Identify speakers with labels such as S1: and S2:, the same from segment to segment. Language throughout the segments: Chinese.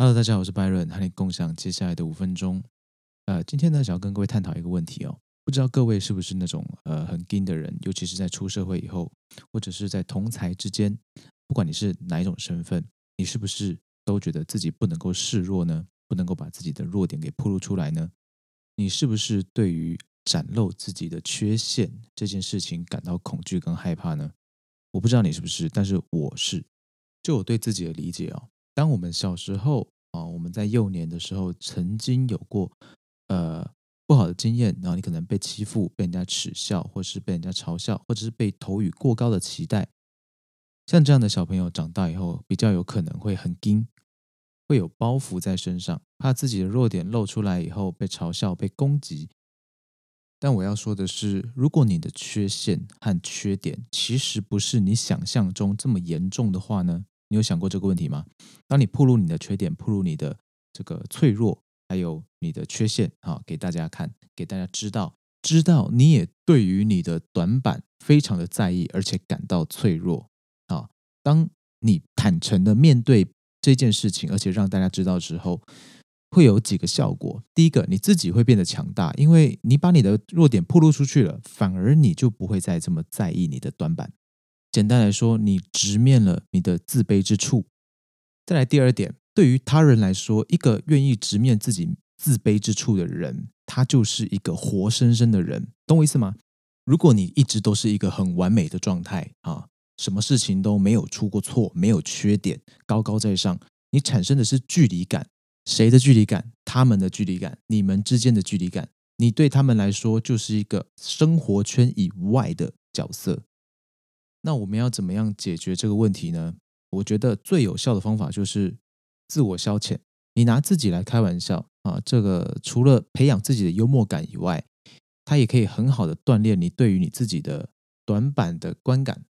S1: Hello，大家好，我是 Byron，和你共享接下来的五分钟。呃，今天呢，想要跟各位探讨一个问题哦，不知道各位是不是那种呃很硬的人，尤其是在出社会以后，或者是在同才之间，不管你是哪一种身份，你是不是都觉得自己不能够示弱呢？不能够把自己的弱点给暴露出来呢？你是不是对于展露自己的缺陷这件事情感到恐惧跟害怕呢？我不知道你是不是，但是我是。就我对自己的理解哦。当我们小时候啊，我们在幼年的时候，曾经有过呃不好的经验，然后你可能被欺负、被人家耻笑，或是被人家嘲笑，或者是被投予过高的期待。像这样的小朋友长大以后，比较有可能会很惊，会有包袱在身上，怕自己的弱点露出来以后被嘲笑、被攻击。但我要说的是，如果你的缺陷和缺点其实不是你想象中这么严重的话呢？你有想过这个问题吗？当你暴露你的缺点、暴露你的这个脆弱，还有你的缺陷啊，给大家看，给大家知道，知道你也对于你的短板非常的在意，而且感到脆弱啊。当你坦诚的面对这件事情，而且让大家知道之后，会有几个效果。第一个，你自己会变得强大，因为你把你的弱点暴露出去了，反而你就不会再这么在意你的短板。简单来说，你直面了你的自卑之处。再来第二点，对于他人来说，一个愿意直面自己自卑之处的人，他就是一个活生生的人，懂我意思吗？如果你一直都是一个很完美的状态啊，什么事情都没有出过错，没有缺点，高高在上，你产生的是距离感。谁的距离感？他们的距离感，你们之间的距离感。你对他们来说就是一个生活圈以外的角色。那我们要怎么样解决这个问题呢？我觉得最有效的方法就是自我消遣。你拿自己来开玩笑啊，这个除了培养自己的幽默感以外，它也可以很好的锻炼你对于你自己的短板的观感。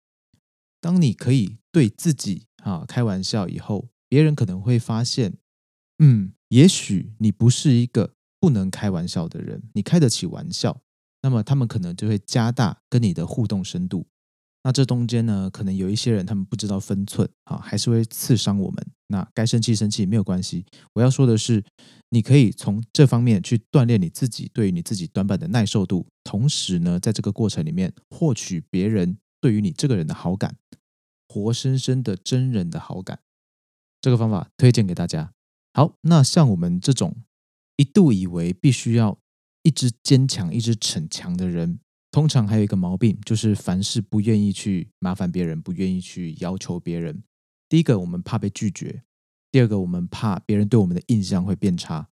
S1: 当你可以对自己啊开玩笑以后，别人可能会发现，嗯，也许你不是一个不能开玩笑的人，你开得起玩笑，那么他们可能就会加大跟你的互动深度。那这中间呢，可能有一些人他们不知道分寸啊，还是会刺伤我们。那该生气生气没有关系。我要说的是，你可以从这方面去锻炼你自己对于你自己短板的耐受度，同时呢，在这个过程里面获取别人对于你这个人的好感，活生生的真人的好感。这个方法推荐给大家。好，那像我们这种一度以为必须要一直坚强、一直逞强的人。通常还有一个毛病，就是凡事不愿意去麻烦别人，不愿意去要求别人。第一个，我们怕被拒绝；第二个，我们怕别人对我们的印象会变差。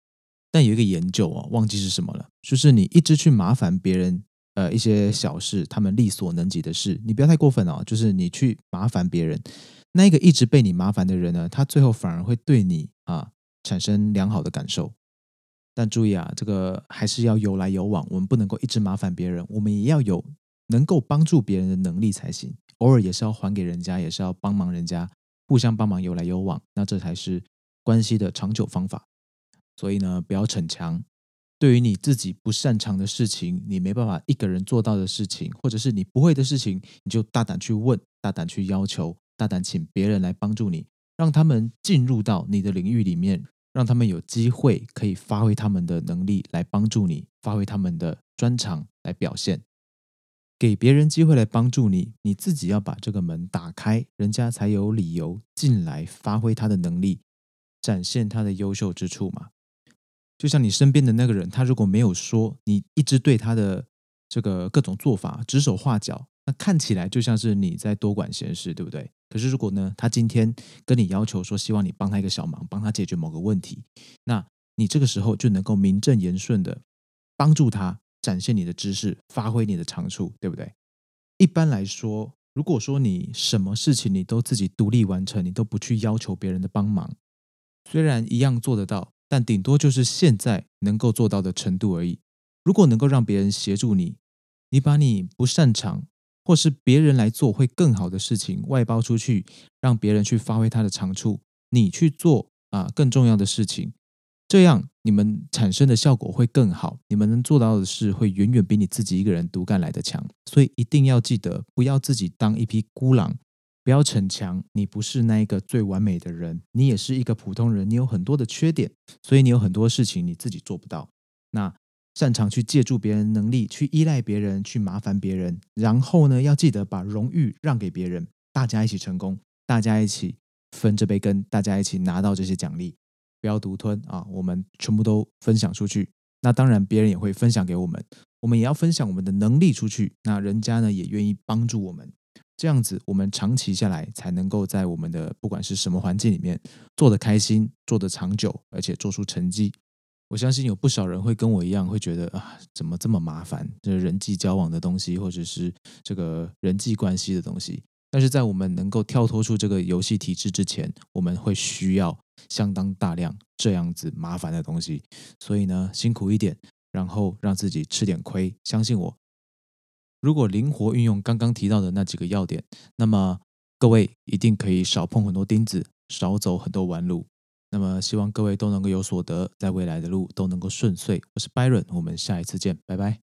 S1: 但有一个研究啊，忘记是什么了，就是你一直去麻烦别人，呃，一些小事，他们力所能及的事，你不要太过分哦。就是你去麻烦别人，那一个一直被你麻烦的人呢，他最后反而会对你啊产生良好的感受。但注意啊，这个还是要有来有往，我们不能够一直麻烦别人，我们也要有能够帮助别人的能力才行。偶尔也是要还给人家，也是要帮忙人家，互相帮忙，有来有往，那这才是关系的长久方法。所以呢，不要逞强。对于你自己不擅长的事情，你没办法一个人做到的事情，或者是你不会的事情，你就大胆去问，大胆去要求，大胆请别人来帮助你，让他们进入到你的领域里面。让他们有机会可以发挥他们的能力来帮助你，发挥他们的专长来表现，给别人机会来帮助你，你自己要把这个门打开，人家才有理由进来发挥他的能力，展现他的优秀之处嘛。就像你身边的那个人，他如果没有说，你一直对他的这个各种做法指手画脚，那看起来就像是你在多管闲事，对不对？可是，如果呢，他今天跟你要求说，希望你帮他一个小忙，帮他解决某个问题，那你这个时候就能够名正言顺的帮助他，展现你的知识，发挥你的长处，对不对？一般来说，如果说你什么事情你都自己独立完成，你都不去要求别人的帮忙，虽然一样做得到，但顶多就是现在能够做到的程度而已。如果能够让别人协助你，你把你不擅长。或是别人来做会更好的事情，外包出去，让别人去发挥他的长处，你去做啊更重要的事情，这样你们产生的效果会更好，你们能做到的事会远远比你自己一个人独干来的强。所以一定要记得，不要自己当一匹孤狼，不要逞强，你不是那一个最完美的人，你也是一个普通人，你有很多的缺点，所以你有很多事情你自己做不到。那擅长去借助别人能力，去依赖别人，去麻烦别人，然后呢，要记得把荣誉让给别人，大家一起成功，大家一起分这杯羹，大家一起拿到这些奖励，不要独吞啊！我们全部都分享出去。那当然，别人也会分享给我们，我们也要分享我们的能力出去。那人家呢，也愿意帮助我们。这样子，我们长期下来才能够在我们的不管是什么环境里面做得开心、做得长久，而且做出成绩。我相信有不少人会跟我一样，会觉得啊，怎么这么麻烦？这人际交往的东西，或者是这个人际关系的东西。但是在我们能够跳脱出这个游戏体制之前，我们会需要相当大量这样子麻烦的东西。所以呢，辛苦一点，然后让自己吃点亏。相信我。如果灵活运用刚刚提到的那几个要点，那么各位一定可以少碰很多钉子，少走很多弯路。那么希望各位都能够有所得，在未来的路都能够顺遂。我是 Byron，我们下一次见，拜拜。